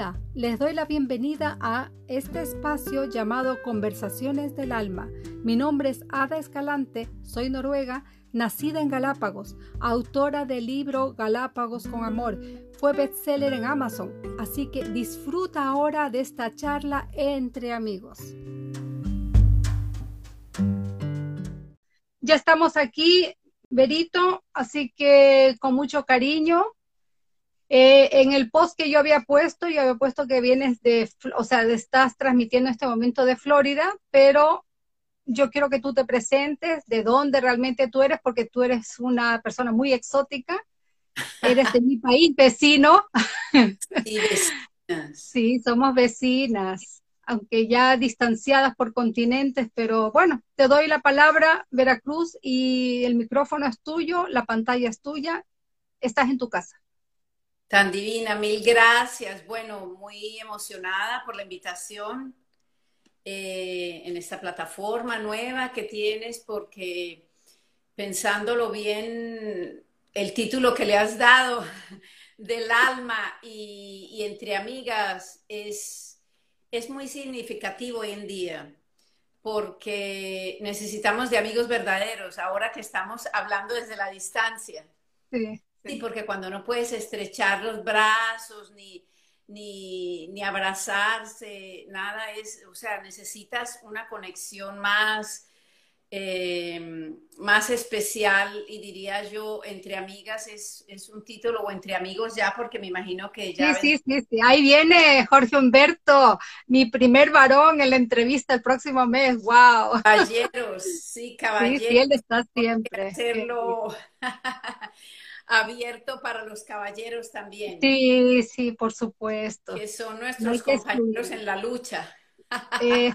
Hola, les doy la bienvenida a este espacio llamado Conversaciones del Alma. Mi nombre es Ada Escalante, soy noruega, nacida en Galápagos, autora del libro Galápagos con Amor. Fue bestseller en Amazon, así que disfruta ahora de esta charla entre amigos. Ya estamos aquí, Berito, así que con mucho cariño eh, en el post que yo había puesto, yo había puesto que vienes de, o sea, estás transmitiendo este momento de Florida, pero yo quiero que tú te presentes de dónde realmente tú eres, porque tú eres una persona muy exótica, eres de mi país vecino. Sí, sí, somos vecinas, aunque ya distanciadas por continentes, pero bueno, te doy la palabra, Veracruz, y el micrófono es tuyo, la pantalla es tuya, estás en tu casa. Tan divina, mil gracias. Bueno, muy emocionada por la invitación eh, en esta plataforma nueva que tienes, porque pensándolo bien, el título que le has dado del alma y, entre amigas es, es muy significativo hoy en día porque necesitamos de amigos verdaderos, ahora que estamos hablando desde la distancia. Sí. Sí, porque cuando no puedes estrechar los brazos ni, ni, abrazarse, nada es, o sea, necesitas una conexión más, eh, más especial y diría yo, entre amigas es, un título o entre amigos ya, porque me imagino que ya... Sí, sí, sí, sí, ahí viene Jorge Humberto, mi primer varón en la entrevista el próximo mes, wow. Caballeros, sí, caballeros. Sí, sí, él está siempre. Hacerlo... abierto para los caballeros también. Sí, sí, por supuesto. Que son nuestros compañeros en la lucha. y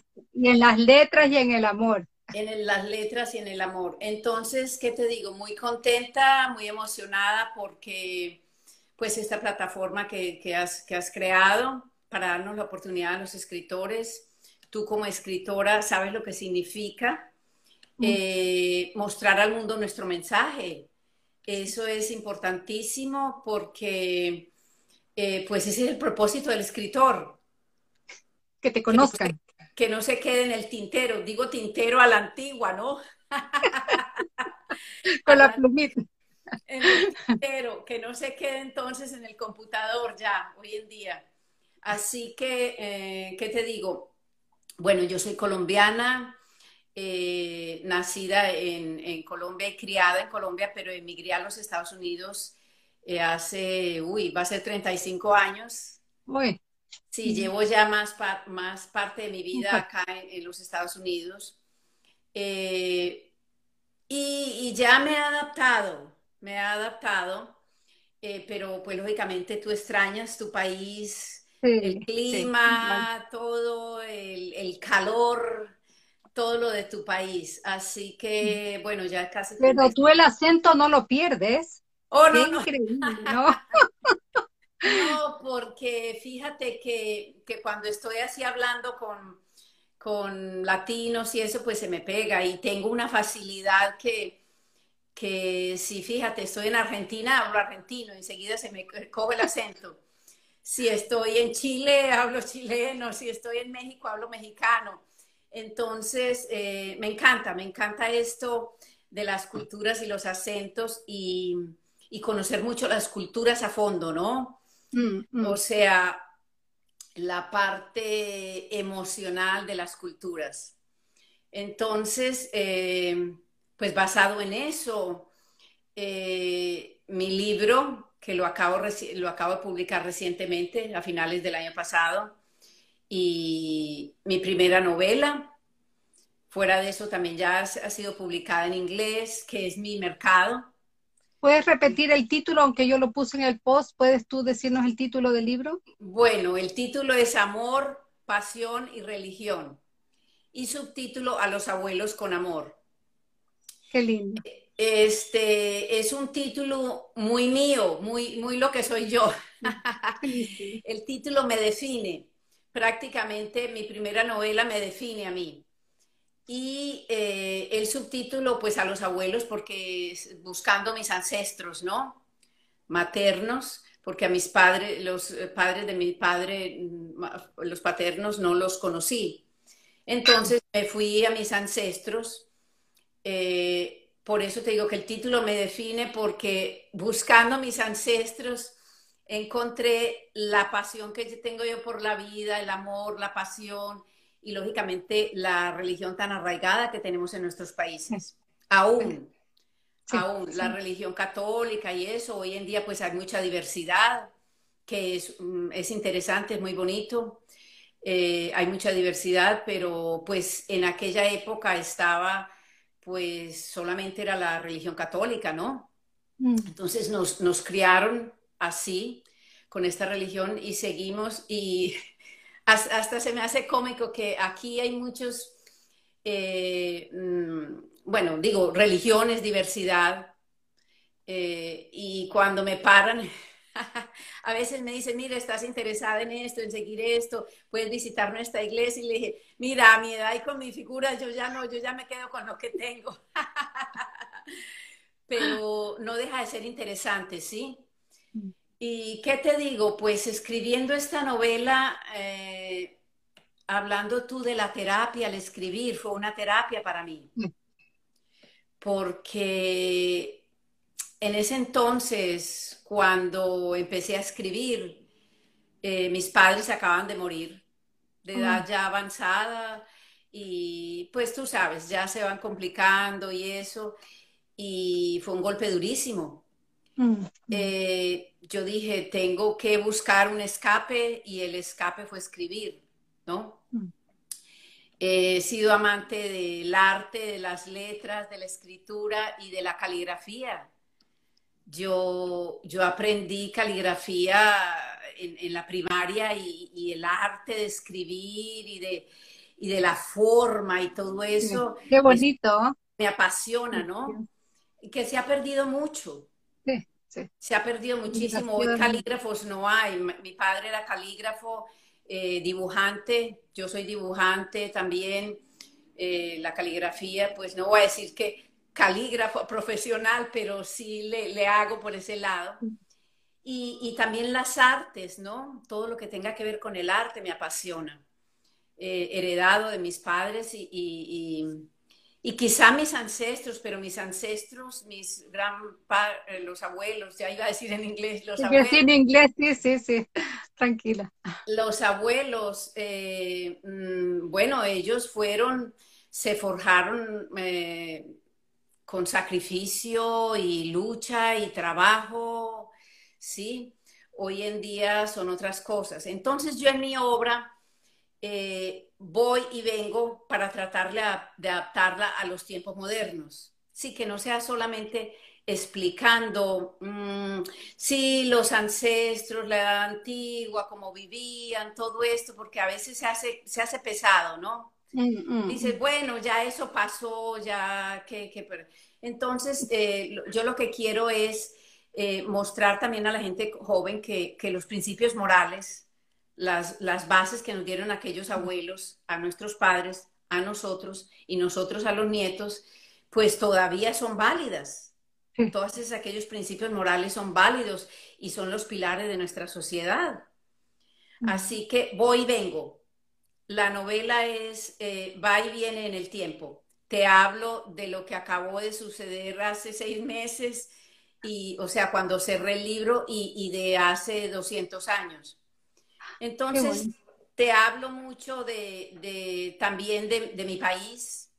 en las letras y en el amor. En las letras y en el amor. Entonces, ¿qué te digo? Muy contenta, muy emocionada porque pues esta plataforma que, has, que has creado para darnos la oportunidad a los escritores, tú como escritora sabes lo que significa mm. eh, mostrar al mundo nuestro mensaje, eso es importantísimo porque eh, pues ese es el propósito del escritor. Que te conozcan. Que no, se, quede en el tintero, digo tintero a la antigua, ¿no? Con la plumita. En el tintero, que no se quede entonces en el computador ya, hoy en día. Así que, eh, ¿qué te digo? Bueno, yo soy colombiana, eh, nacida en, Colombia y criada en Colombia, pero emigré a los Estados Unidos eh, hace, uy, va a ser 35 años. Uy. Sí, llevo ya más, más parte de mi vida acá en, los Estados Unidos. Eh, y, ya me he adaptado, me he adaptado, pero pues lógicamente tú extrañas tu país, el clima, todo, el, el calor, todo lo de tu país. Así que, bueno, ya casi. Pero tú el acento no lo pierdes. Oh, no, no. ¿no? no, porque fíjate que, cuando estoy así hablando con, con latinos y eso, pues se me pega y tengo una facilidad que, que si fíjate, estoy en Argentina, hablo argentino, enseguida se me coge el acento. Si estoy en Chile, hablo chileno, si estoy en México, hablo mexicano. Entonces, eh, me encanta, me encanta esto de las culturas y los acentos y, conocer mucho las culturas a fondo, ¿no? Mm, mm. O sea, la parte emocional de las culturas. Entonces, eh, pues basado en eso, eh, mi libro, que lo acabo, lo acabo de publicar recientemente, a finales del año pasado, y mi primera novela. Fuera de eso también ya ha sido publicada en inglés, que es mi mercado. ¿Puedes repetir el título, aunque yo lo puse en el post? ¿Puedes tú decirnos el título del libro? Bueno, el título es Amor, Pasión y Religión. Y subtítulo A los abuelos con amor. Qué lindo. Este es un título muy mío, muy, muy lo que soy yo. el título me define prácticamente mi primera novela me define a mí. Y eh, el subtítulo, pues a los abuelos, porque buscando mis ancestros, ¿no? Maternos, porque a mis padres, los padres de mi padre, mm, los paternos, no los conocí. Entonces me fui a mis ancestros. Eh, por eso te digo que el título me define porque buscando mis ancestros encontré la pasión que tengo yo por la vida, el amor, la pasión y lógicamente la religión tan arraigada que tenemos en nuestros países. Aún, aún la religión católica y eso, hoy en día pues hay mucha diversidad, que es, mm, es interesante, es muy bonito. Eh, hay mucha diversidad, pero pues en aquella época estaba, pues solamente era la religión católica, ¿no? Mm. Entonces nos, nos criaron así, con esta religión, y seguimos, y hasta, se me hace cómico que aquí hay muchos, eh, mm, bueno, digo, religiones, diversidad, eh, y cuando me paran, a veces me dicen, mira, estás interesada en esto, en seguir esto, puedes visitar nuestra iglesia. Y le dije, mira, a mi edad y con mi figura, yo ya no, yo ya me quedo con lo que tengo. Pero no deja de ser interesante, ¿sí? ¿Y qué te digo? Pues escribiendo esta novela, eh, hablando tú de la terapia al escribir, fue una terapia para mí. Mm. Porque en ese entonces, cuando empecé a escribir, eh, mis padres acaban de morir, de mm. edad ya avanzada, y pues tú sabes, ya se van complicando y eso, y fue un golpe durísimo Mm. Eh, yo dije, tengo que buscar un escape y el escape fue escribir, ¿no? Mm. He sido amante del arte, de las letras, de la escritura y de la caligrafía. Yo, yo aprendí caligrafía en, la primaria y, el arte de escribir y de, y de la forma y todo eso. Qué bonito. me apasiona, ¿no? Que se ha perdido mucho. Se ha perdido muchísimo. Hoy calígrafos no hay. Mi padre era calígrafo, eh, dibujante. Yo soy dibujante también. Eh, la caligrafía, pues no voy a decir que calígrafo profesional, pero sí le, hago por ese lado. Y, también las artes, ¿no? Todo lo que tenga que ver con el arte me apasiona. Eh, heredado de mis padres y y quizá mis ancestros, pero mis ancestros, mis gran eh, los abuelos, ya iba a decir en inglés, los abuelos. en inglés, sí, sí, sí, tranquila. Los abuelos, eh, mm, bueno, ellos fueron, se forjaron eh, con sacrificio y lucha y trabajo, ¿sí? Hoy en día son otras cosas. Entonces yo en mi obra voy y vengo para tratar de adaptarla a los tiempos modernos. Sí, que no sea solamente explicando mm, si los ancestros, la edad antigua, cómo vivían, todo esto, porque a veces se hace, se hace pesado, ¿no? Mm, mm, Dices, bueno, ya eso pasó, ya que... Entonces, eh, yo lo que quiero es eh, mostrar también a la gente joven que, que los principios morales las, bases que nos dieron aquellos abuelos, a nuestros padres, a nosotros y nosotros a los nietos, pues todavía son válidas. Todos aquellos principios morales son válidos y son los pilares de nuestra sociedad. Así que voy y vengo. La novela es eh, va y viene en el tiempo. Te hablo de lo que acabó de suceder hace seis meses, y, o sea, cuando cerré el libro y, y de hace 200 años. Entonces, te hablo mucho de, también de, mi país,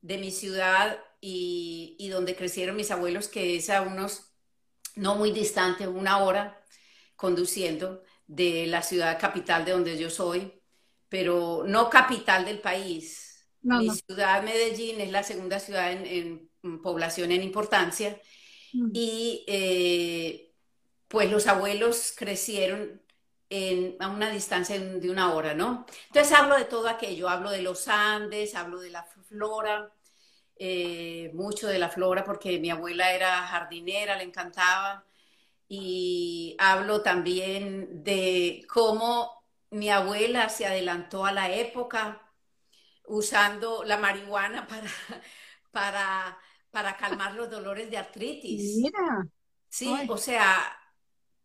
de mi ciudad y, donde crecieron mis abuelos, que es a unos, no muy distante, una hora conduciendo de la ciudad capital de donde yo soy, pero no capital del país. mi ciudad, Medellín, es la segunda ciudad en, población en importancia. Mm. Y eh, pues los abuelos crecieron a una distancia de una hora, ¿no? Entonces hablo de todo aquello, hablo de los Andes, hablo de la flora, eh, mucho de la flora porque mi abuela era jardinera, le encantaba, y hablo también de cómo mi abuela se adelantó a la época usando la marihuana para, para, para calmar los dolores de artritis. Mira. Sí, o sea,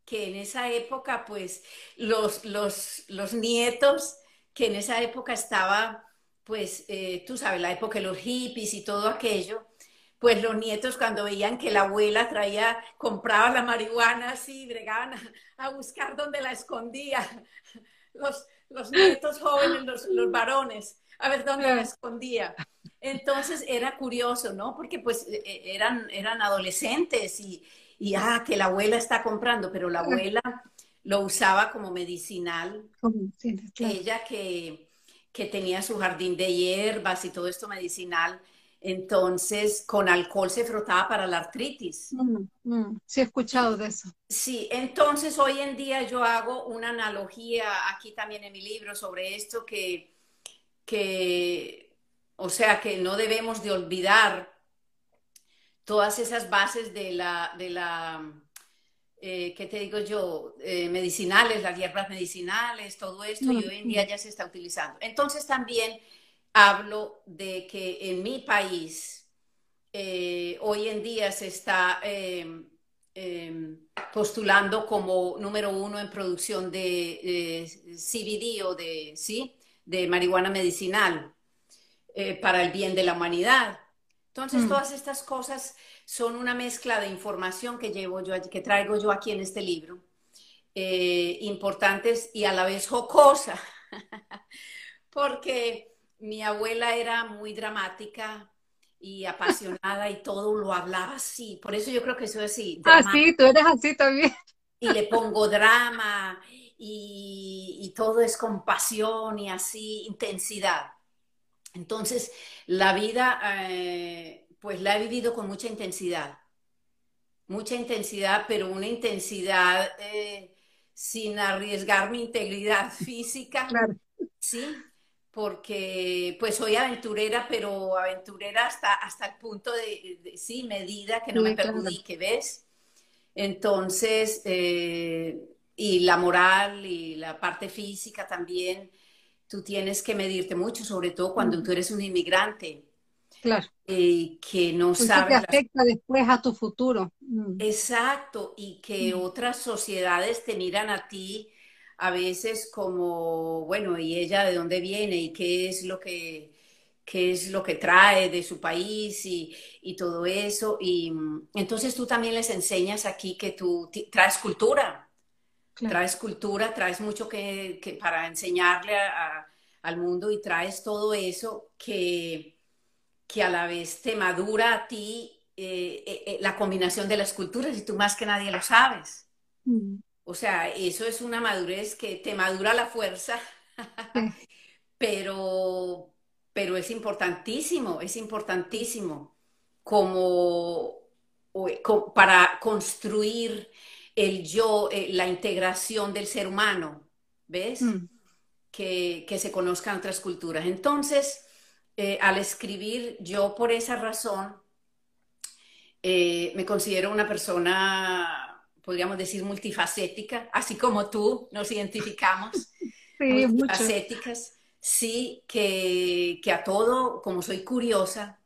que en esa época, pues, los, los, los nietos, que en esa época estaba, pues, eh, tú sabes, la época de los hippies y todo aquello, pues los nietos cuando veían que la abuela traía, compraba la marihuana así, bregaban a, buscar dónde la escondía. Los, los nietos jóvenes, los, los, varones, a ver dónde la escondía. Entonces era curioso, ¿no? Porque pues e, e, eran, eran adolescentes y, y, ah, que la abuela está comprando, pero la abuela lo usaba como medicinal. Ella que, que tenía su jardín de hierbas y todo esto medicinal, entonces, con alcohol se frotaba para la artritis. Mm, mm, sí, he escuchado de eso. Sí, entonces hoy en día yo hago una analogía aquí también en mi libro sobre esto que, que o sea, que no debemos de olvidar todas esas bases de la, de la eh, ¿qué te digo yo? Eh, medicinales, las hierbas medicinales, todo esto, y hoy en día ya se está utilizando. Entonces también hablo de que en mi país eh, hoy en día se está em, em, postulando como número uno en producción de CBD o de, ¿sí? de marihuana medicinal eh, para el bien de la humanidad. Entonces, mm. todas estas cosas son una mezcla de información que llevo yo, que traigo yo aquí en este libro, eh, importantes y a la vez jocosa, porque mi abuela era muy dramática y apasionada y todo lo hablaba así. Por eso yo creo que soy así. Ah, sí, tú eres así también. Y le pongo drama y, todo es compasión y así, intensidad. Entonces, la vida, eh, pues la he vivido con mucha intensidad. Mucha intensidad, pero una intensidad eh, sin arriesgar mi integridad física. Claro. Sí, porque pues soy aventurera, pero aventurera hasta, hasta el punto de, sí, medida, que no me perjudique, ¿ves? Entonces, eh, y la moral y la parte física también, tú tienes que medirte mucho, sobre todo cuando tú eres un inmigrante. Claro. Eh, que no sabes. Que afecta después a tu futuro. Mm. Exacto, y que mm. otras sociedades te miran a ti a veces como, bueno, ¿y ella de dónde viene y qué es lo que, qué es lo que trae de su país y, y todo eso? Y mm, entonces tú también les enseñas aquí que tú traes cultura, traes cultura, traes mucho que, que para enseñarle al mundo y traes todo eso que, que a la vez te madura a ti eh, eh, eh, la combinación de las culturas y tú más que nadie lo sabes. Mm. O sea, eso es una madurez que te madura la fuerza, pero, pero es importantísimo, es importantísimo como, para construir el yo, eh, la integración del ser humano, ¿ves? Mm. Que, se conozcan otras culturas. Entonces, eh, al escribir, yo por esa razón eh, me considero una persona podríamos decir, multifacética, así como tú nos identificamos, sí, multifacéticas, sí, que, que, a todo, como soy curiosa,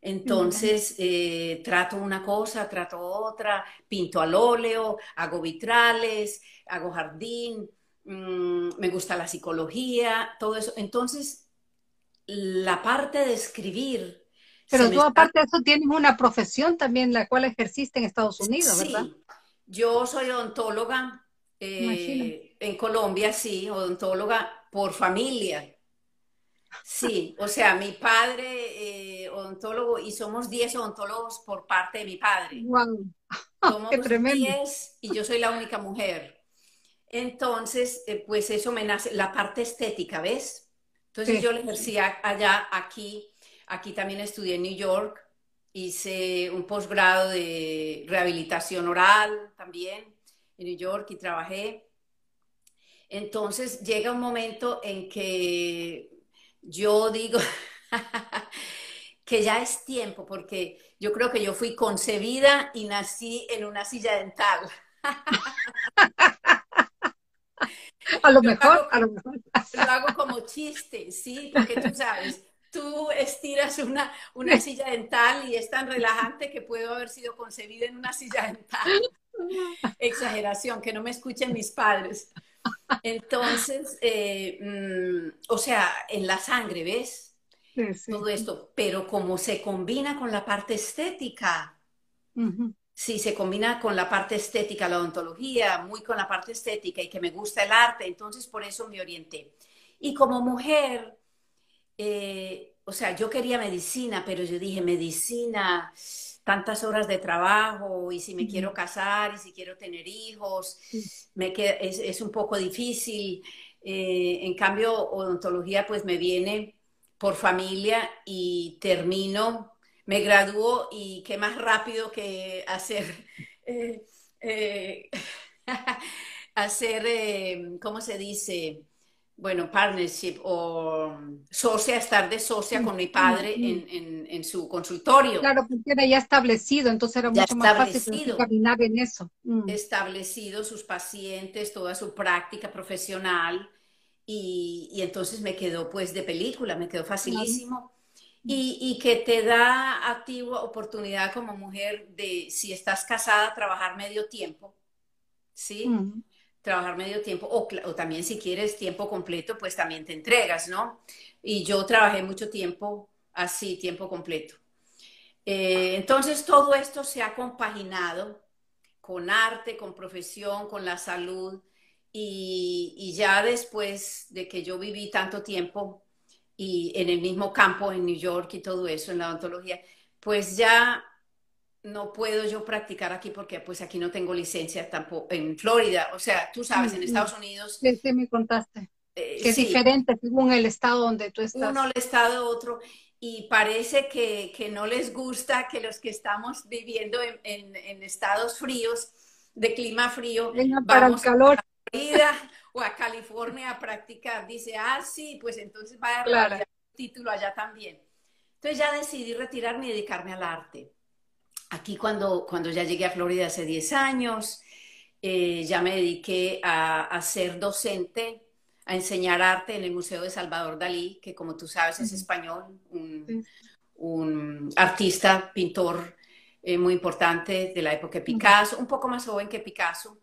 entonces eh, trato una cosa, trato otra, pinto al óleo, hago vitrales, hago jardín, mm, me gusta la psicología, todo eso. Entonces, la parte de escribir pero tú aparte de eso tienes una profesión también la cual ejerciste en Estados Unidos, ¿verdad? Yo soy odontóloga eh, en Colombia, sí, odontóloga por familia. Sí, o sea, mi padre eh, odontólogo y somos 10 odontólogos por parte de mi padre. Wow. Somos 10 y yo soy la única mujer. Entonces, eh, pues eso me nace, la parte estética, ¿ves? Entonces yo le ejercía allá, aquí, Aquí también estudié en New York, hice un posgrado de rehabilitación oral también en New York y trabajé. Entonces llega un momento en que yo digo que ya es tiempo, porque yo creo que yo fui concebida y nací en una silla dental. A lo mejor, a lo mejor. Lo hago como chiste, sí, porque tú sabes, tú estiras una, una silla dental y es tan relajante que puedo haber sido concebida en una silla dental. exageración, que no me escuchen mis padres. Entonces, eh, mm, o sea, en la sangre, ¿ves? Todo esto, pero como se combina con la parte estética, si se combina con la parte estética, la odontología, muy con la parte estética y que me gusta el arte, entonces por eso me orienté. Y como mujer, eh, o sea, yo quería medicina, pero yo dije, medicina, tantas horas de trabajo, y si me quiero casar, y si quiero tener hijos, me es, un poco difícil. Eh, en cambio, odontología pues me viene por familia y termino me graduó y qué más rápido que hacer, eh, eh, hacer, eh, ¿cómo se dice? Bueno, partnership o socia, estar de socia con mi padre en, su consultorio. Claro, porque era ya establecido, entonces era mucho más fácil caminar en eso. Mm. Establecido sus pacientes, toda su práctica profesional y, entonces me quedó pues de película, me quedó facilísimo y, que te da a ti oportunidad como mujer de, si estás casada, trabajar medio tiempo, ¿sí? Trabajar medio tiempo, o, también si quieres tiempo completo, pues también te entregas, ¿no? Y yo trabajé mucho tiempo así, tiempo completo. Eh, entonces todo esto se ha compaginado con arte, con profesión, con la salud, y, y ya después de que yo viví tanto tiempo y en el mismo campo en New York y todo eso, en la odontología, pues ya no puedo yo practicar aquí porque pues aquí no tengo licencia tampoco en Florida. O sea, tú sabes, en mm, Estados Unidos... Sí, sí, me contaste. Eh, que es diferente según el estado donde tú estás. Uno el estado, otro. Y parece que, que, no les gusta que los que estamos viviendo en, en, estados fríos, de clima frío, para el calor. Florida o a California a practicar. Dice, ah, sí, pues entonces va a claro. el título allá también. Entonces ya decidí retirarme y dedicarme al arte. Aquí cuando, cuando ya llegué a Florida hace 10 años, eh, ya me dediqué a, a, ser docente, a enseñar arte en el Museo de Salvador Dalí, que como tú sabes es español, un, un artista, pintor eh, muy importante de la época de Picasso, un poco más joven que Picasso,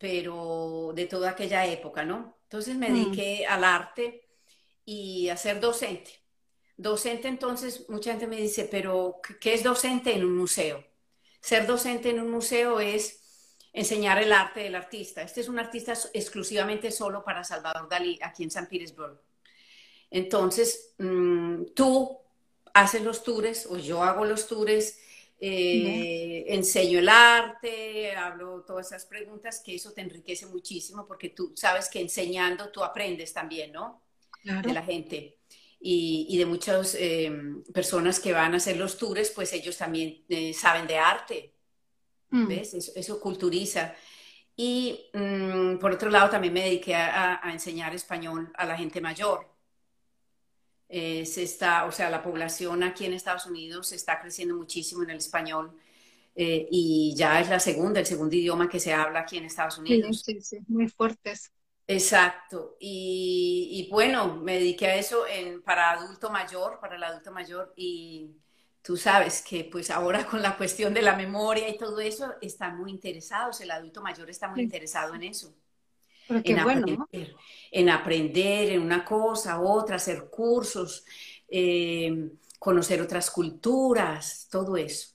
pero de toda aquella época, ¿no? Entonces me mm. dediqué al arte y a ser docente. Docente, entonces, mucha gente me dice, pero ¿qué es docente en un museo? Ser docente en un museo es enseñar el arte del artista. Este es un artista exclusivamente solo para Salvador Dalí, aquí en San Petersburgo. Entonces, mm, tú haces los tours o yo hago los tours eh, enseño el arte, hablo todas esas preguntas, que eso te enriquece muchísimo porque tú sabes que enseñando tú aprendes también, ¿no? De la gente. Y, de muchas em, personas que van a hacer los tours, pues ellos también eh, saben de arte. Mm. ¿Ves? Eso, culturiza. Y mm, por otro lado, también me dediqué a enseñar español a la gente mayor eh, se está, o sea, la población aquí en Estados Unidos está creciendo muchísimo en el español eh, y ya es la segunda, el segundo idioma que se habla aquí en Estados Unidos. Sí, sí, muy fuertes. Exacto. Y, bueno, me dediqué a eso en, para adulto mayor, para el adulto mayor y tú sabes que pues ahora con la cuestión de la memoria y todo eso están muy interesados, el adulto mayor está muy interesado en eso en, aprender, en aprender en una cosa, otra, hacer cursos, eh, conocer otras culturas, todo eso.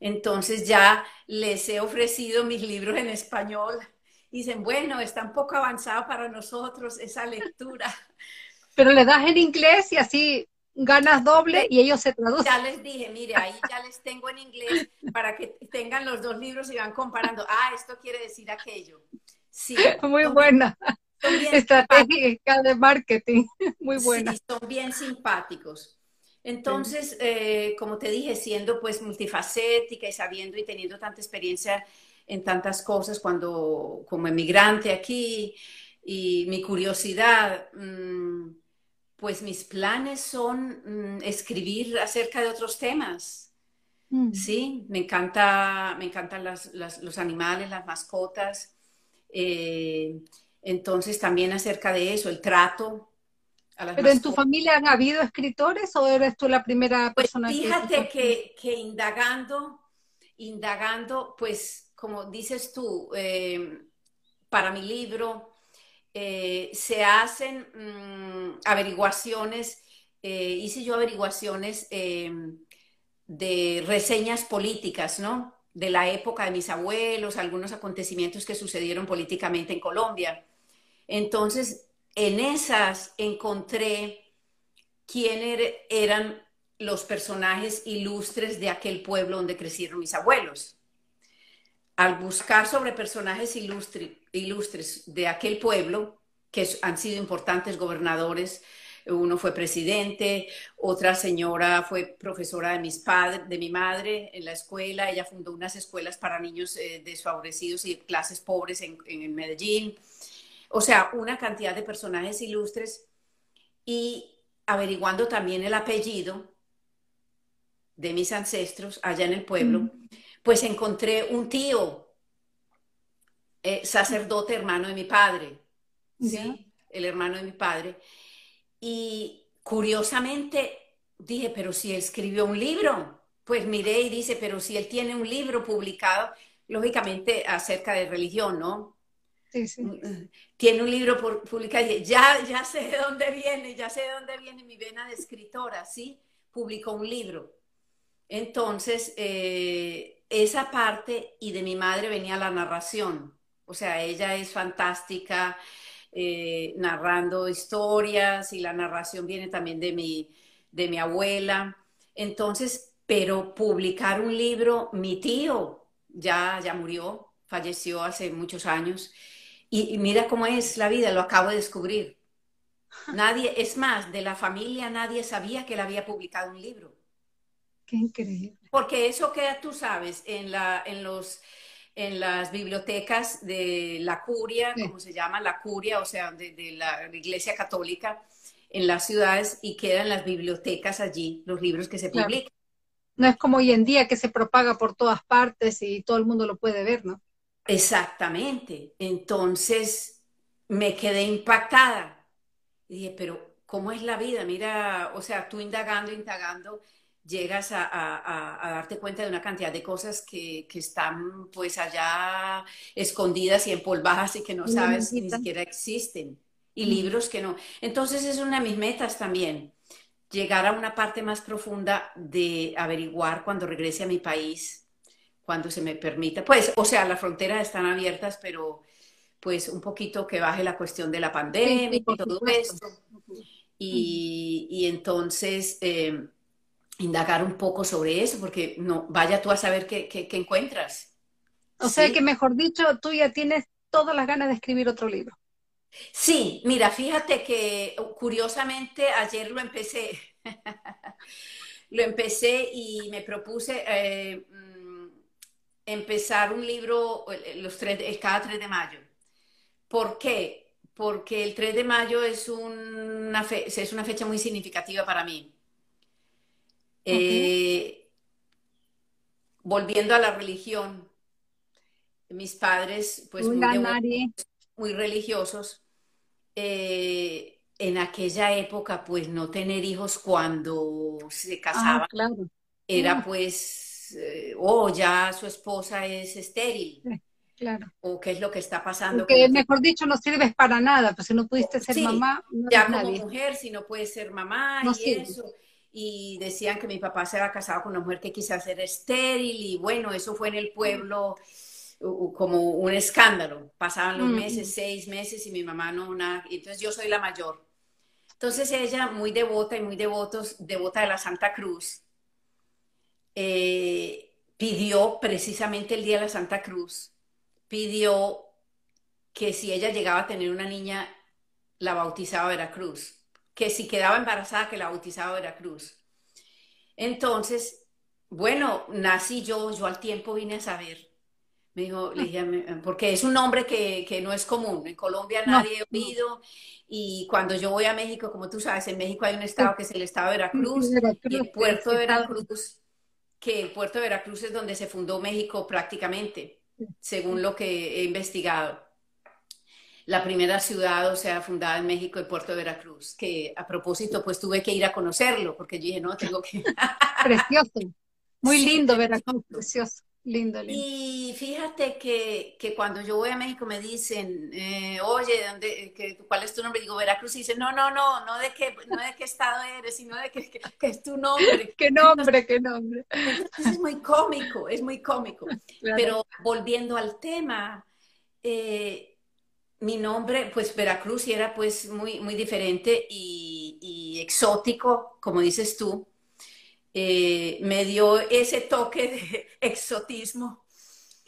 Entonces ya les he ofrecido mis libros en español. Dicen, bueno, está un poco avanzado para nosotros esa lectura. Pero le das en inglés y así ganas doble y ellos se traducen. Ya les dije, mire, ahí ya les tengo en inglés para que tengan los dos libros y van comparando. Ah, esto quiere decir aquello. Sí, muy buena. Estratégica de marketing, muy buena. Sí, son bien simpáticos. Entonces, eh, como te dije, siendo pues multifacética y sabiendo y teniendo tanta experiencia en tantas cosas cuando como emigrante aquí y mi curiosidad, mm, pues mis planes son mm, escribir acerca de otros temas. Mm. Sí, me encanta, me encantan los animales, las mascotas. Eh, entonces, también acerca de eso, el trato. ¿Pero en tu familia han habido escritores o eres tú la primera pues persona? fíjate que, que, indagando, indagando, pues como dices tú, eh, para mi libro, eh, se hacen mm, averiguaciones, hice yo averiguaciones de reseñas políticas, ¿no? De la época de mis abuelos, algunos acontecimientos que sucedieron políticamente en Colombia. Entonces, en esas encontré quién eran los personajes ilustres de aquel pueblo donde crecieron mis abuelos. Al buscar sobre personajes ilustres de aquel pueblo, que han sido importantes gobernadores, uno fue presidente, otra señora fue profesora de mis padres, de mi madre en la escuela, ella fundó unas escuelas para niños eh, desfavorecidos y clases pobres en, en Medellín. O sea, una cantidad de personajes ilustres y averiguando también el apellido de mis ancestros allá en el pueblo, pues encontré un tío, eh, sacerdote, hermano de mi padre, ¿sí? el hermano de mi padre. Y curiosamente dije, pero si él escribió un libro, pues miré y dice, pero si él tiene un libro publicado, lógicamente acerca de religión, ¿no? Sí, sí. Mm, mm, tiene un libro publicado, ya, ya sé de dónde viene, ya sé de dónde viene mi vena de escritora, ¿sí? Publicó un libro. Entonces, eh, esa parte y de mi madre venía la narración. O sea, ella es fantástica eh, narrando historias y la narración viene también de mi, de mi abuela. Entonces, pero publicar un libro, mi tío ya, ya murió, falleció hace muchos años y, mira cómo es la vida, lo acabo de descubrir. Nadie, es más, de la familia nadie sabía que él había publicado un libro. Qué increíble. Porque eso queda, tú sabes, en, la, en, los, en las bibliotecas de la curia, como se llama la curia, o sea, de, la Iglesia Católica en las ciudades y quedan las bibliotecas allí, los libros que se publican. No es como hoy en día que se propaga por todas partes y todo el mundo lo puede ver, ¿no? Exactamente. Entonces me quedé impactada. Y dije, pero ¿cómo es la vida? Mira, o sea, tú indagando, indagando, llegas a, darte cuenta de una cantidad de cosas que, están pues allá escondidas y empolvadas y que no sabes ni siquiera existen. Y libros que no. Entonces es una de mis metas también, llegar a una parte más profunda de averiguar cuando regrese a mi país cuando se me permita. Pues, o sea, las fronteras están abiertas, pero pues un poquito que baje la cuestión de la pandemia y todo esto. Y, entonces eh, indagar un poco sobre eso, porque no, vaya tú a saber qué, encuentras. O sea que, mejor dicho, tú ya tienes todas las ganas de escribir otro libro. Sí, mira, fíjate que curiosamente ayer lo empecé. lo empecé y me propuse eh, empezar un libro los tres, cada 3 de mayo. ¿Por qué? Porque el 3 de mayo es una, es una fecha muy significativa para mí. Eh, volviendo a la religión, mis padres, pues muy, religiosos, eh, en aquella época, pues no tener hijos cuando se ah, casaban era pues eh, o ya su esposa es estéril. claro. O qué es lo que está pasando. Porque, mejor dicho, no sirves para nada, pues si no pudiste ser mamá. ya como mujer, si no puedes ser mamá y eso. Y decían que mi papá se había casado con una mujer que quizás era estéril, y bueno, eso fue en el pueblo como un escándalo. Pasaban los meses, seis meses, y mi mamá no, nada. Entonces yo soy la mayor. Entonces ella, muy devota y muy devotos, devota de la Santa Cruz, eh, pidió precisamente el día de la Santa Cruz, pidió que si ella llegaba a tener una niña, la bautizaba Veracruz, que si quedaba embarazada, que la bautizaba Veracruz. Entonces, bueno, nací yo, yo al tiempo vine a saber. Me dijo, le dije, porque es un nombre que, no es común. En Colombia nadie ha oído. Y cuando yo voy a México, como tú sabes, en México hay un estado que es el estado de Veracruz. y el puerto de Veracruz que el puerto de Veracruz es donde se fundó México prácticamente, según lo que he investigado. La primera ciudad, o sea, fundada en México, el puerto de Veracruz, que a propósito, pues tuve que ir a conocerlo, porque yo dije, no, tengo que... precioso, muy lindo Veracruz, precioso. Lindo, lindo. Y fíjate que, que, cuando yo voy a México me dicen, eh, oye, ¿dónde, que, ¿cuál es tu nombre? Digo, Veracruz. Y dicen, no, no, no, no de qué, no de qué estado eres, sino de qué, es tu nombre. ¿Qué nombre, qué nombre? Entonces es muy cómico, es muy cómico. Pero volviendo al tema, eh, mi nombre, pues Veracruz era pues muy, muy diferente y, y exótico, como dices tú. Eh, me dio ese toque de exotismo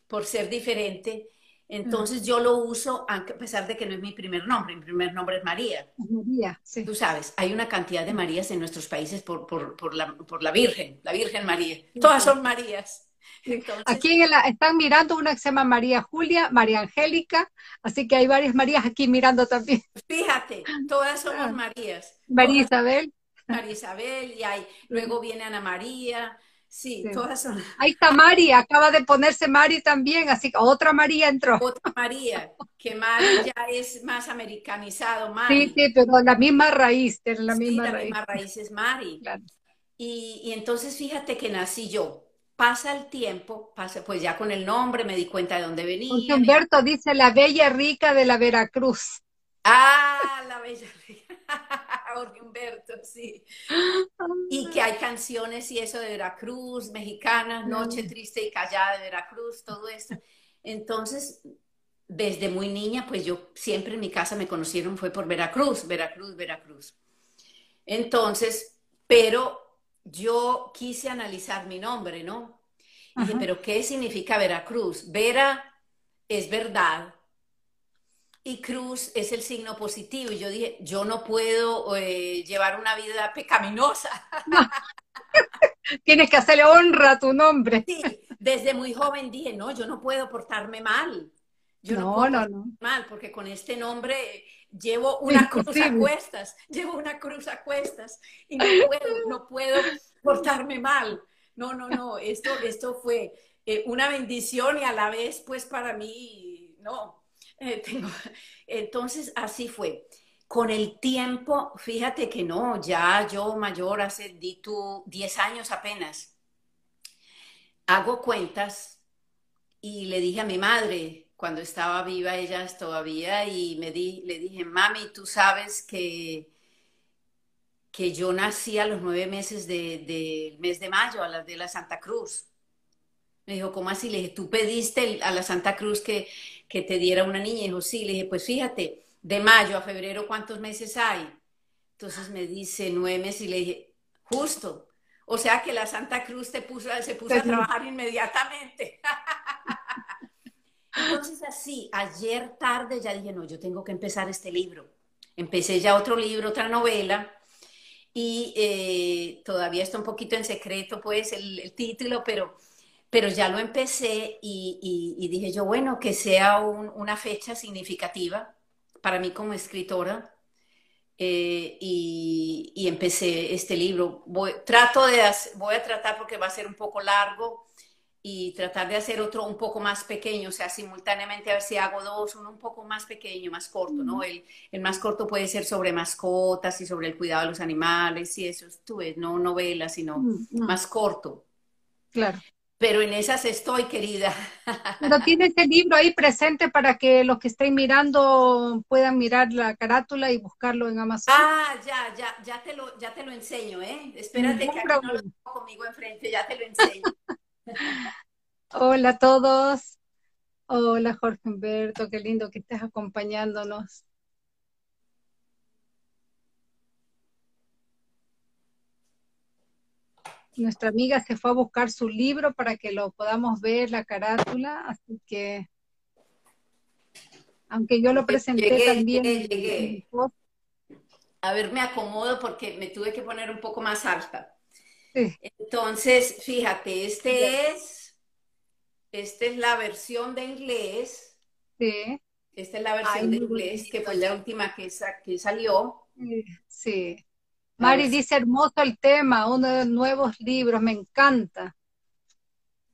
por ser diferente. Entonces yo lo uso, a pesar de que no es mi primer nombre, mi primer nombre es María. María, sí. Tú sabes, hay una cantidad de Marías en nuestros países por, por, por, la, por la, Virgen, la Virgen María. Todas son Marías. Aquí están mirando una que se llama María Julia, María Angélica, así que hay varias Marías aquí mirando también. Fíjate, todas somos ah. Marías. María Isabel. María Isabel, y hay, luego viene Ana María, sí, todas son. Ahí está María, acaba de ponerse Mari también, así que otra María entró. Otra María, que Mari ya es más americanizado, Mari. Sí, sí, pero la misma raíz, la misma sí, la raíz. misma raíz es Mari. Y, y entonces fíjate que nací yo, pasa el tiempo, pasa, pues ya con el nombre me di cuenta de dónde venía. Porque Humberto dice la bella rica de la Veracruz. Ah, la bella rica. Jorge Humberto, sí. Y que hay canciones y eso de Veracruz, mexicanas, Noche Triste y Callada de Veracruz, todo eso. Entonces, desde muy niña, pues yo siempre en mi casa me conocieron fue por Veracruz, Veracruz, Veracruz. Entonces, pero yo quise analizar mi nombre, ¿no? dije, pero ¿qué significa Veracruz? Vera es verdad, y cruz es el signo positivo. Y yo dije, yo no puedo eh, llevar una vida pecaminosa. Tienes que hacerle honra a tu nombre. Sí, desde muy joven dije, no, yo no puedo portarme mal. Yo no, no, puedo no, no. mal, porque con este nombre llevo una cruz a cuestas, llevo una cruz a cuestas y no puedo, no puedo portarme mal. No, no, no, esto, esto fue eh, una bendición y a la vez, pues para mí, no, eh, tengo. Entonces, así fue. Con el tiempo, fíjate que no, ya yo mayor, hace di tú 10 años apenas, hago cuentas y le dije a mi madre, cuando estaba viva ella todavía, y me di, le dije, mami, tú sabes que, que yo nací a los nueve meses del de, mes de mayo, a las de la Santa Cruz. Me dijo, ¿cómo así? Le dije, tú pediste a la Santa Cruz que, que te diera una niña. Y dijo, sí, le dije, pues fíjate, de mayo a febrero, ¿cuántos meses hay? Entonces me dice nueve meses y le dije, justo. O sea que la Santa Cruz te puso, se puso a trabajar inmediatamente. Entonces así, ayer tarde ya dije, no, yo tengo que empezar este libro. Empecé ya otro libro, otra novela, y eh, todavía está un poquito en secreto, pues, el título, pero pero ya lo empecé y, dije yo, bueno, que sea una fecha significativa para mí como escritora. Eh, y, empecé este libro. Voy, trato de, voy a tratar porque va a ser un poco largo y tratar de hacer otro un poco más pequeño, o sea, simultáneamente a ver si hago dos, uno un poco más pequeño, más corto, ¿no? El, el más corto puede ser sobre mascotas y sobre el cuidado de los animales y eso, tú ves, no novela, sino más corto. Claro pero en esas estoy, querida. Pero tiene ese libro ahí presente para que los que estén mirando puedan mirar la carátula y buscarlo en Amazon. Ah, ya, ya, ya te lo, ya te lo enseño, ¿eh? Espérate que aquí no lo tengo conmigo enfrente, ya te lo enseño. Hola a todos. Hola Jorge Humberto, qué lindo que estés acompañándonos. nuestra amiga se fue a buscar su libro para que lo podamos ver, la carátula, así que, aunque yo lo presenté también. Llegué, A ver, me acomodo porque me tuve que poner un poco más alta. Entonces, fíjate, este es, esta es la versión de inglés. Sí. Esta es la versión de inglés, que fue la última que, que salió. Sí. Mari dice, hermoso el tema, uno de los nuevos libros, me encanta.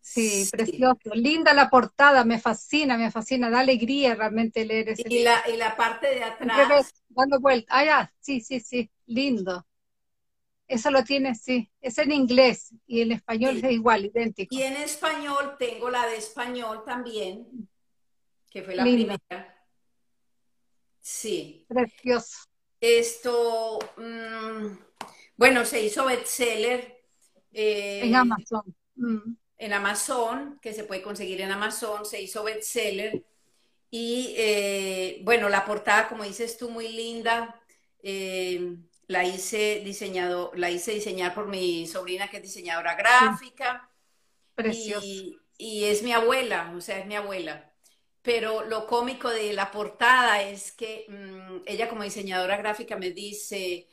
Sí, precioso. Linda la portada, me fascina, me fascina, da alegría realmente leer ese y La, y la parte de atrás. Dando vuelta. Ah, ya, sí, sí, sí, lindo. Eso lo tiene, sí. Es en inglés y en español es igual, idéntico. Y en español tengo la de español también, que fue la primera. Sí. Precioso. Esto, mm, bueno, se hizo bestseller. Eh, en Amazon. Mm. En Amazon, que se puede conseguir en Amazon, se hizo bestseller. Y eh, bueno, la portada, como dices tú, muy linda. Eh, la hice diseñado, la hice diseñar por mi sobrina que es diseñadora gráfica. Precioso. Y, es mi abuela, o sea, es mi abuela. Pero lo cómico de la portada es que mm, ella como diseñadora gráfica me dice,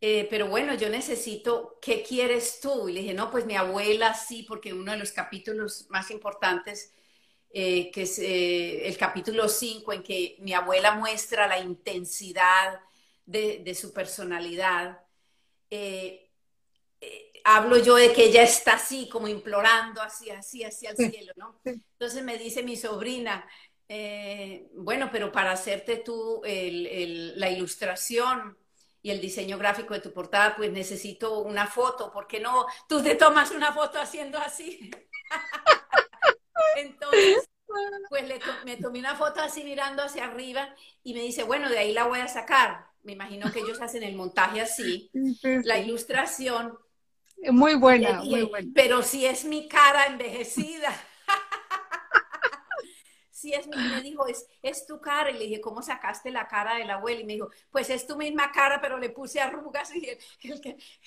eh, pero bueno, yo necesito, ¿qué quieres tú? Y le dije, no, pues mi abuela sí, porque uno de los capítulos más importantes, eh, que es eh, el capítulo 5, en que mi abuela muestra la intensidad de, su personalidad. hablo yo de que ella está así, como implorando así, así, hacia el cielo, ¿no? Entonces me dice mi sobrina, bueno, pero para hacerte tú la ilustración, y el diseño gráfico de tu portada, pues necesito una foto, ¿por qué no? Tú te tomas una foto haciendo así. Entonces, pues me tomé una foto así mirando hacia arriba y me dice, bueno, de ahí la voy a sacar. Me imagino que ellos hacen el montaje así, la ilustración. Muy buena, muy buena. Pero si es mi cara envejecida sí es, me dijo, es, es tu cara. Y le dije, ¿cómo sacaste la cara de la abuela? Y me dijo, pues es tu misma cara, pero le puse arrugas. Y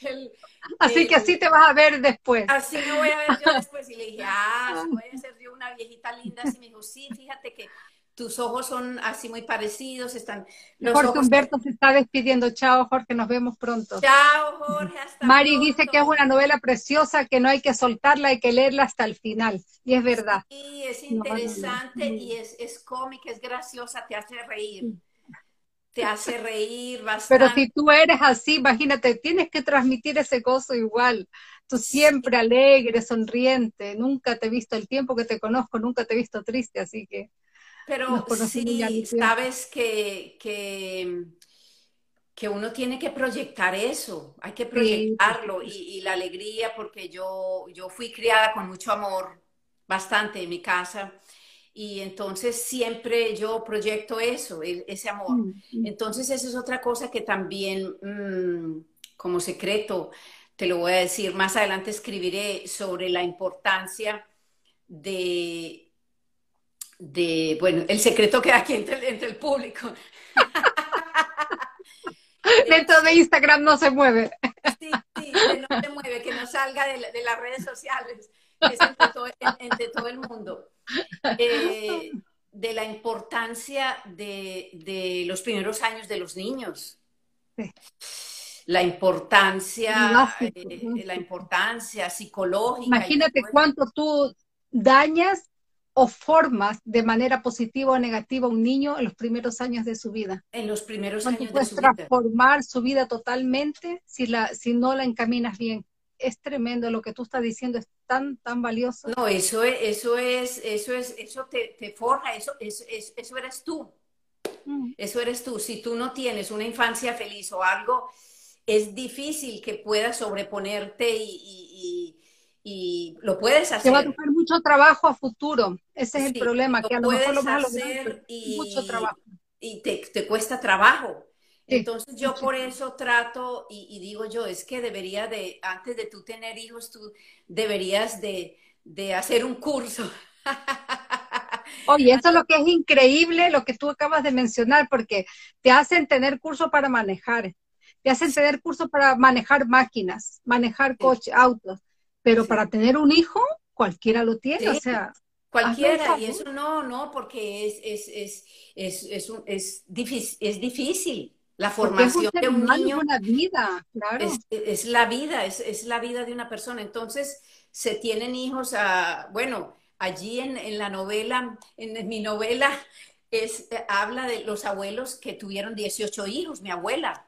el, así que así te vas a ver después. Así me voy a ver yo después. Y le dije, ah, voy a ser yo una viejita linda. Y me dijo, sí, fíjate que tus ojos son así muy parecidos, están... Jorge Humberto se está despidiendo. Chao, Jorge, nos vemos pronto. Chao, Jorge, hasta Mari dice que es una novela preciosa, que no hay que soltarla, hay que leerla hasta el final. Y es verdad. Sí, es interesante y es, es cómica, es graciosa, te hace reír. Te hace reír bastante. Pero si tú eres así, imagínate, tienes que transmitir ese gozo igual. Tú siempre alegre, sonriente, nunca te he visto el tiempo que te conozco, nunca te he visto triste, así que pero sí, sabes que, que, uno tiene que proyectar eso, hay que proyectarlo y, la alegría, porque yo, yo fui criada con mucho amor, bastante en mi casa, y entonces siempre yo proyecto eso, ese amor. Mm, mm. Entonces esa es otra cosa que también mm, como secreto, te lo voy a decir, más adelante escribiré sobre la importancia de de, bueno, el secreto queda aquí entre, entre el público. Dentro de Instagram no se mueve. Sí, sí, que no se mueve, que no salga de, las redes sociales, es entre todo, el mundo. Eh, de la importancia de, los primeros años de los niños. La importancia, eh, la importancia psicológica. Imagínate cuánto tú dañas o formas de manera positiva o negativa a un niño en los primeros años de su vida. En los primeros años de su transformar su vida totalmente si, la, si no la encaminas bien. Es tremendo lo que tú estás diciendo, es tan, tan valioso. No, eso es, eso es, eso es, eso te, te forja, eso, es, eso eres tú. Mm. Eso eres tú. Si tú no tienes una infancia feliz o algo, es difícil que puedas sobreponerte y y lo puedes hacer. Te va a tocar mucho trabajo a futuro. Ese es el problema, que a lo mejor lo vas a hacer y, mucho trabajo. Y te, te cuesta trabajo. Entonces yo por eso trato y, digo yo, es que debería de, antes de tú tener hijos, tú deberías de, de hacer un curso. Oye, eso es lo que es increíble, lo que tú acabas de mencionar, porque te hacen tener curso para manejar, te hacen tener curso para manejar máquinas, manejar coches, autos, pero para tener un hijo, cualquiera lo tiene, o sea. Cualquiera, y eso no, no, porque es, es, es, es, es, es, difícil, es difícil. La formación de un niño. Es una vida, claro. Es, la vida, es, la vida de una persona. Entonces, se tienen hijos a, bueno, allí en, en la novela, en, mi novela, es, habla de los abuelos que tuvieron 18 hijos, mi abuela.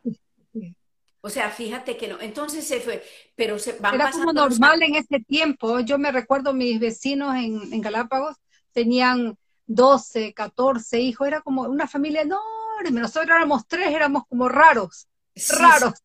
O sea, fíjate que no. Entonces se fue, pero se van Era como normal en ese tiempo. Yo me recuerdo mis vecinos en, Galápagos tenían 12, 14 hijos. Era como una familia enorme. Nosotros éramos tres, éramos como raros. raros.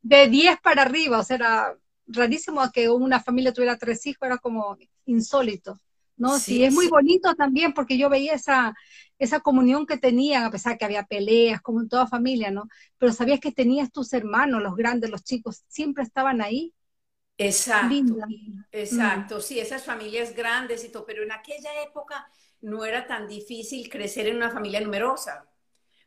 de 10 para arriba, o sea, era rarísimo que una familia tuviera tres hijos, era como insólito. ¿no? Sí, es muy bonito también porque yo veía esa, esa comunión que tenían, a pesar que había peleas, como en toda familia, ¿no? Pero sabías que tenías tus hermanos, los grandes, los chicos, siempre estaban ahí. Exacto, exacto, sí, esas familias grandes y todo, pero en aquella época no era tan difícil crecer en una familia numerosa,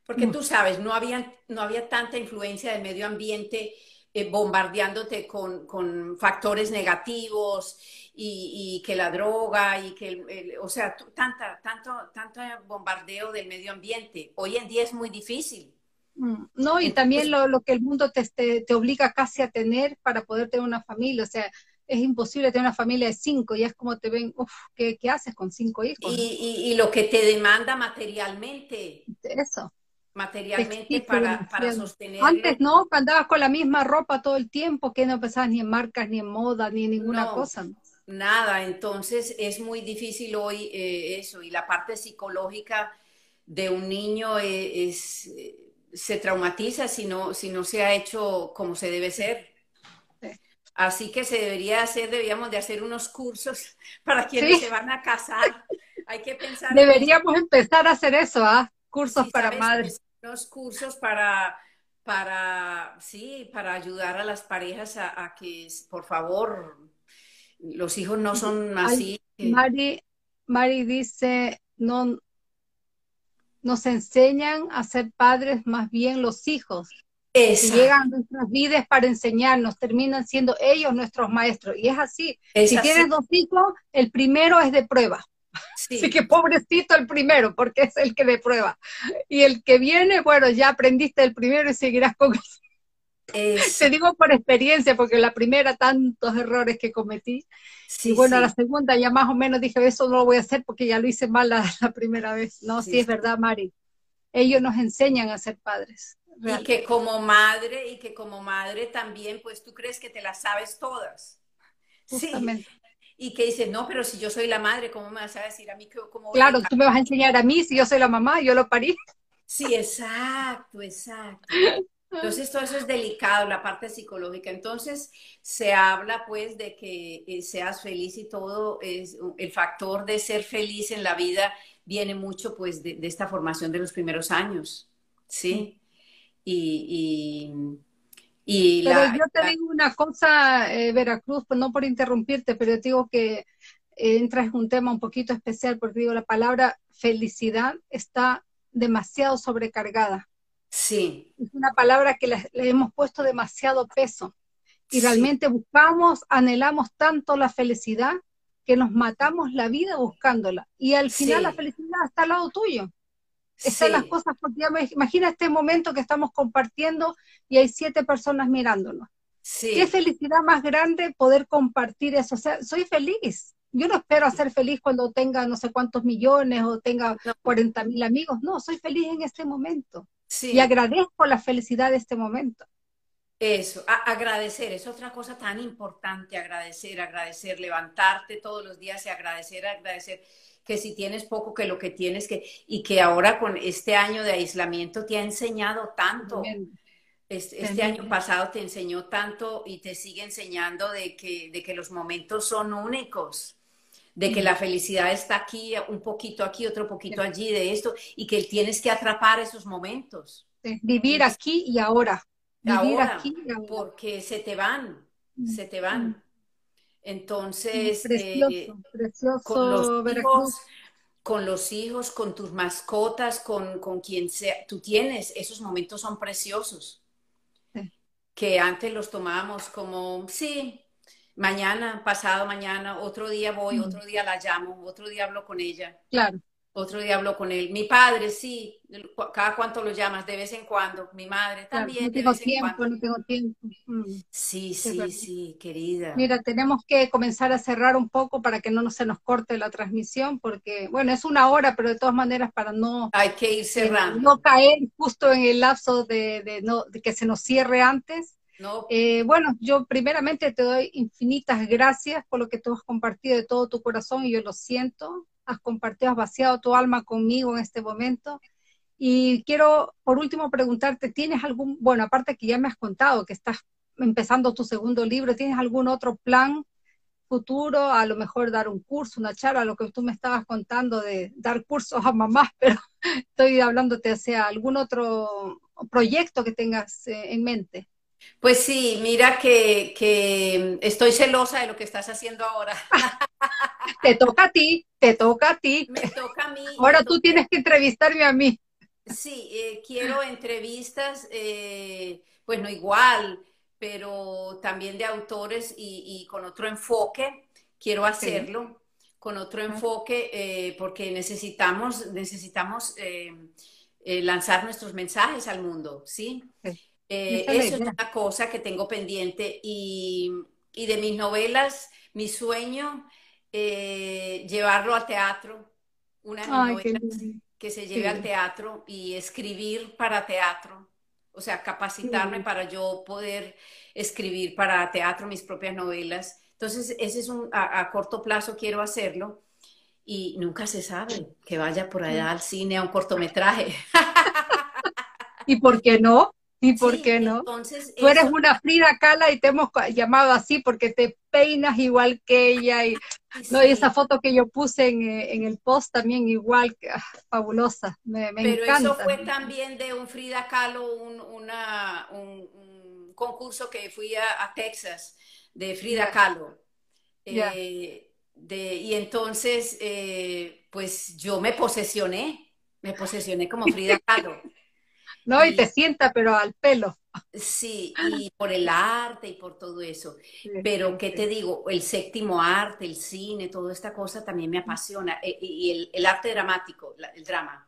porque tú sabes, no había, no había tanta influencia del medio ambiente eh, bombardeándote con, con factores negativos y, que la droga y que, o sea, tanta, tanto, tanto bombardeo del medio ambiente. Hoy en día es muy difícil. Mm, no, y también lo, lo, que el mundo te, te, obliga casi a tener para poder tener una familia, o sea, es imposible tener una familia de cinco, y es como te ven, uff, ¿qué, ¿qué, haces con cinco hijos? Y, y, lo que te demanda materialmente. Eso. Materialmente para, para, sostener. Antes no, andabas con la misma ropa todo el tiempo, que no pensabas ni en marcas, ni en moda, ni en ninguna cosa. ¿no? Nada, entonces es muy difícil hoy eh, eso y la parte psicológica de un niño e, es, se traumatiza si no, si no se ha hecho como se debe ser. Así que se debería hacer, debíamos de hacer unos cursos para quienes se van a casar. Hay que pensar. Deberíamos empezar a hacer eso, ¿ah? Cursos para madres. Unos cursos para, para, sí, para ayudar a las parejas a que, por favor, los hijos no son así. Mari, Mari dice, no, nos enseñan a ser padres más bien los hijos. llegan a nuestras vidas para enseñarnos, terminan siendo ellos nuestros maestros. Y es así. si tienes dos hijos, el primero es de prueba. Así que pobrecito el primero, porque es el que de prueba. Y el que viene, bueno, ya aprendiste el primero y seguirás con eso. Te digo por experiencia, porque la primera tantos errores que cometí. y bueno, la segunda ya más o menos dije, eso no lo voy a hacer porque ya lo hice mal la, primera vez. No, sí, es verdad, Mari. Ellos nos enseñan a ser padres. Y que como madre, y que como madre también, pues tú crees que te las sabes todas. Sí. Y que dices, no, pero si yo soy la madre, ¿cómo me vas a decir a mí cómo Claro, tú me vas a enseñar a mí si yo soy la mamá, yo lo parí. Sí, exacto, exacto. Entonces, todo eso es delicado, la parte psicológica. Entonces, se habla pues de que eh, seas feliz y todo, es el factor de ser feliz en la vida viene mucho pues de, esta formación de los primeros años, ¿sí? Y, y, pero yo te digo una cosa, eh, Veracruz, pues no por interrumpirte, pero te digo que entras en un tema un poquito especial, porque digo, la palabra felicidad está demasiado sobrecargada Sí. Es una palabra que le, hemos puesto demasiado peso. Y realmente buscamos, anhelamos tanto la felicidad que nos matamos la vida buscándola. Y al final la felicidad está al lado tuyo. Están las cosas Imagina este momento que estamos compartiendo y hay siete personas mirándonos. Qué felicidad más grande poder compartir eso. O sea, soy feliz. Yo no espero ser feliz cuando tenga no sé cuántos millones o tenga 40 mil amigos. No, soy feliz en este momento. Y agradezco la felicidad de este momento. Eso, agradecer, es otra cosa tan importante, agradecer, agradecer, levantarte todos los días y agradecer, agradecer que si tienes poco, que lo que tienes, que, y que ahora con este año de aislamiento te ha enseñado tanto. Este, este año pasado te enseñó tanto y te sigue enseñando de que, de que los momentos son únicos de que la felicidad está aquí, un poquito aquí, otro poquito allí, de esto, y que tienes que atrapar esos momentos. Vivir aquí y ahora. Vivir aquí porque se te van, mm, se te van. Mm. Entonces, eh, precioso, con, los hijos, con los hijos, con tus mascotas, con, con quien sea, tú tienes, esos momentos son preciosos. Que antes los tomábamos como, sí, mañana, pasado mañana, otro día voy, otro día la llamo, otro día hablo con ella. Claro. Otro día hablo con él. Mi padre, sí, cada cuánto lo llamas, de vez en cuando. Mi madre también. no tengo tiempo, no tengo tiempo. Mm. Sí, sí, sí, querida. Mira, tenemos que comenzar a cerrar un poco para que no se nos corte la transmisión, porque, bueno, es una hora, pero de todas maneras para no... Hay que ir cerrando. no caer justo en el lapso de, de, no, de que se nos cierre antes. Eh, bueno, yo primeramente te doy infinitas gracias por lo que tú has compartido de todo tu corazón y yo lo siento. Has compartido, has vaciado tu alma conmigo en este momento. Y quiero, por último, preguntarte, ¿tienes algún, bueno, aparte que ya me has contado que estás empezando tu segundo libro. ¿Tienes algún otro plan futuro? A lo mejor dar un curso, una charla, lo que tú me estabas contando de dar cursos a mamás, pero estoy hablándote hacia algún otro proyecto que tengas eh, en mente. Pues sí, mira que, que, estoy celosa de lo que estás haciendo ahora. te toca a ti, te toca a ti. Me toca a mí. Ahora tú tienes que entrevistarme a mí. Sí, eh, quiero entrevistas, eh, pues no igual, pero también de autores y, con otro enfoque. Quiero hacerlo con otro enfoque eh, porque necesitamos, necesitamos lanzar nuestros mensajes al mundo, ¿sí? Eso es una cosa que tengo pendiente y, y de mis novelas, mi sueño, llevarlo al teatro, una novela que se lleve al teatro y escribir para teatro, o sea, capacitarme para yo poder escribir para teatro mis propias novelas. Entonces, ese es un, a, corto plazo quiero hacerlo y nunca se sabe que vaya por allá al cine a un cortometraje. ¿Y por qué no? ¿Y por qué no? Entonces, Tú eres una Frida Kahlo y te hemos llamado así porque te peinas igual que ella y, no, y esa foto que yo puse en, eh, en el post también igual, ah, fabulosa, me, me Pero eso fue también de un Frida Kahlo, un, una, un, concurso que fui a, Texas de Frida Kahlo. Eh, de, y entonces, eh, pues yo me posesioné, me posesioné como Frida Kahlo. ¿No? Y, te sienta, pero al pelo. Sí, y por el arte y por todo eso. pero, ¿qué te digo? El séptimo arte, el cine, toda esta cosa también me apasiona. E, y el, arte dramático, el drama.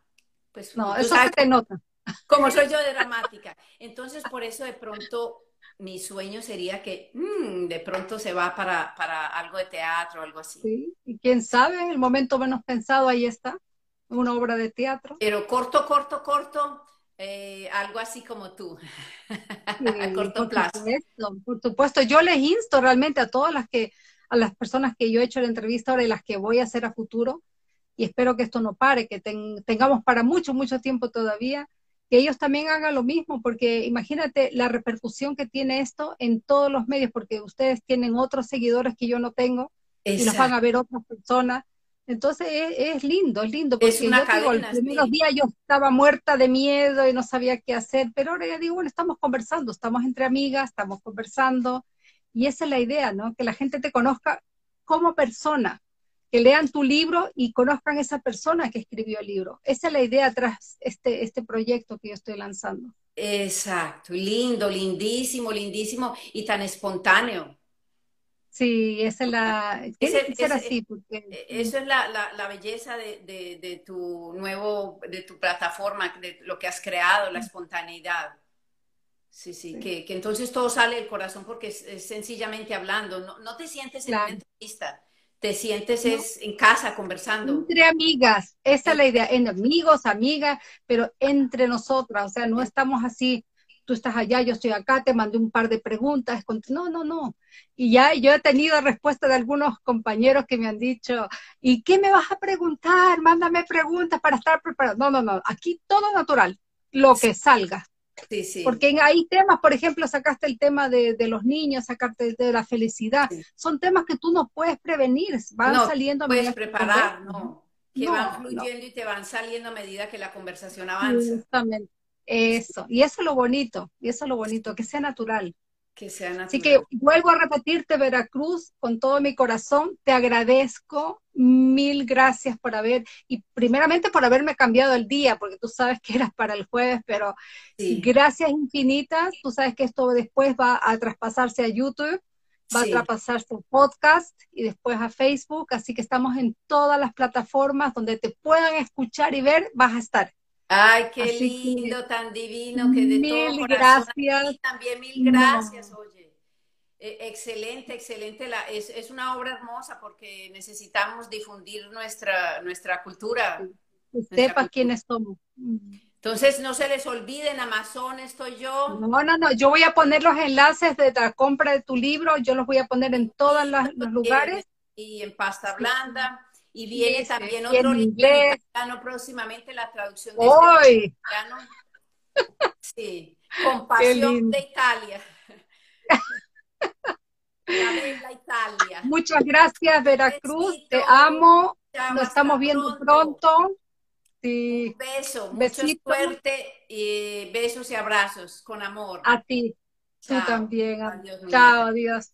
Pues, no, eso se te nota. Como soy yo de dramática. Entonces, por eso de pronto mi sueño sería que mm, de pronto se va para, para algo de teatro o algo así. Sí, y quién sabe, en el momento menos pensado, ahí está, una obra de teatro. Pero corto, corto, corto, eh, algo así como tú, a corto plazo. Supuesto, por supuesto, yo les insto realmente a todas las que, a las personas que yo he hecho la entrevista ahora y las que voy a hacer a futuro, y espero que esto no pare, que tengamos para mucho, mucho tiempo todavía, que ellos también hagan lo mismo, porque imagínate la repercusión que tiene esto en todos los medios, porque ustedes tienen otros seguidores que yo no tengo, y los van a ver otras personas, entonces es, lindo, es lindo, porque yo digo, los primeros días yo estaba muerta de miedo y no sabía qué hacer, pero ahora ya digo, bueno, estamos conversando, estamos entre amigas, estamos conversando, y esa es la idea, ¿no? Que la gente te conozca como persona, que lean tu libro y conozcan esa persona que escribió el libro. Esa es la idea tras este, este proyecto que yo estoy lanzando. Exacto, lindo, lindísimo, lindísimo y tan espontáneo. Sí, esa es la... así e, Eso es la, la, belleza de, de, tu nuevo, de tu plataforma, de lo que has creado, la espontaneidad. Sí, sí, Que, que, entonces todo sale del corazón porque es, sencillamente hablando. No, no, te sientes en una entrevista, te sientes es en casa conversando. Entre amigas, esa es la idea, en amigos, amigas, pero entre nosotras, o sea, no estamos así tú estás allá, yo estoy acá, te mandé un par de preguntas. No, no, no. Y ya yo he tenido respuesta de algunos compañeros que me han dicho, ¿y qué me vas a preguntar? Mándame preguntas para estar preparado. No, no, no. Aquí todo natural, lo que salga. Sí, sí. Porque hay temas, por ejemplo, sacaste el tema de, los niños, sacaste de la felicidad. Son temas que tú no puedes prevenir, van no, saliendo. Puedes preparar, no. Que van fluyendo y te van saliendo a medida que la conversación avanza. Exactamente. Eso, y eso es lo bonito, y eso es lo bonito, que sea natural. Que sea natural. Así que vuelvo a repetirte, Veracruz, con todo mi corazón, te agradezco, mil gracias por haber, y primeramente por haberme cambiado el día, porque tú sabes que eras para el jueves, pero gracias infinitas, tú sabes que esto después va a traspasarse a YouTube, va a traspasarse a podcast y después a Facebook, así que estamos en todas las plataformas donde te puedan escuchar y ver, vas a estar. Ay, qué lindo, tan divino, que de mil todo gracias. también mil gracias, oye. E, excelente, excelente. La, es, es, una obra hermosa porque necesitamos difundir nuestra, nuestra cultura. Que sepa quiénes somos. Entonces, no se les olvide, en Amazon estoy yo. No, no, no, yo voy a poner los enlaces de la compra de tu libro, yo los voy a poner en todos los lugares. Y en pasta blanda. Y viene también otro libro mexicano próximamente, la traducción de ¡Hoy! Este sí, Compasión de Italia. La bella Italia. Muchas gracias, Veracruz. Te amo. Nos estamos viendo pronto. Un beso, mucha suerte y besos y abrazos con amor. A ti. Tú también. Chao, adiós.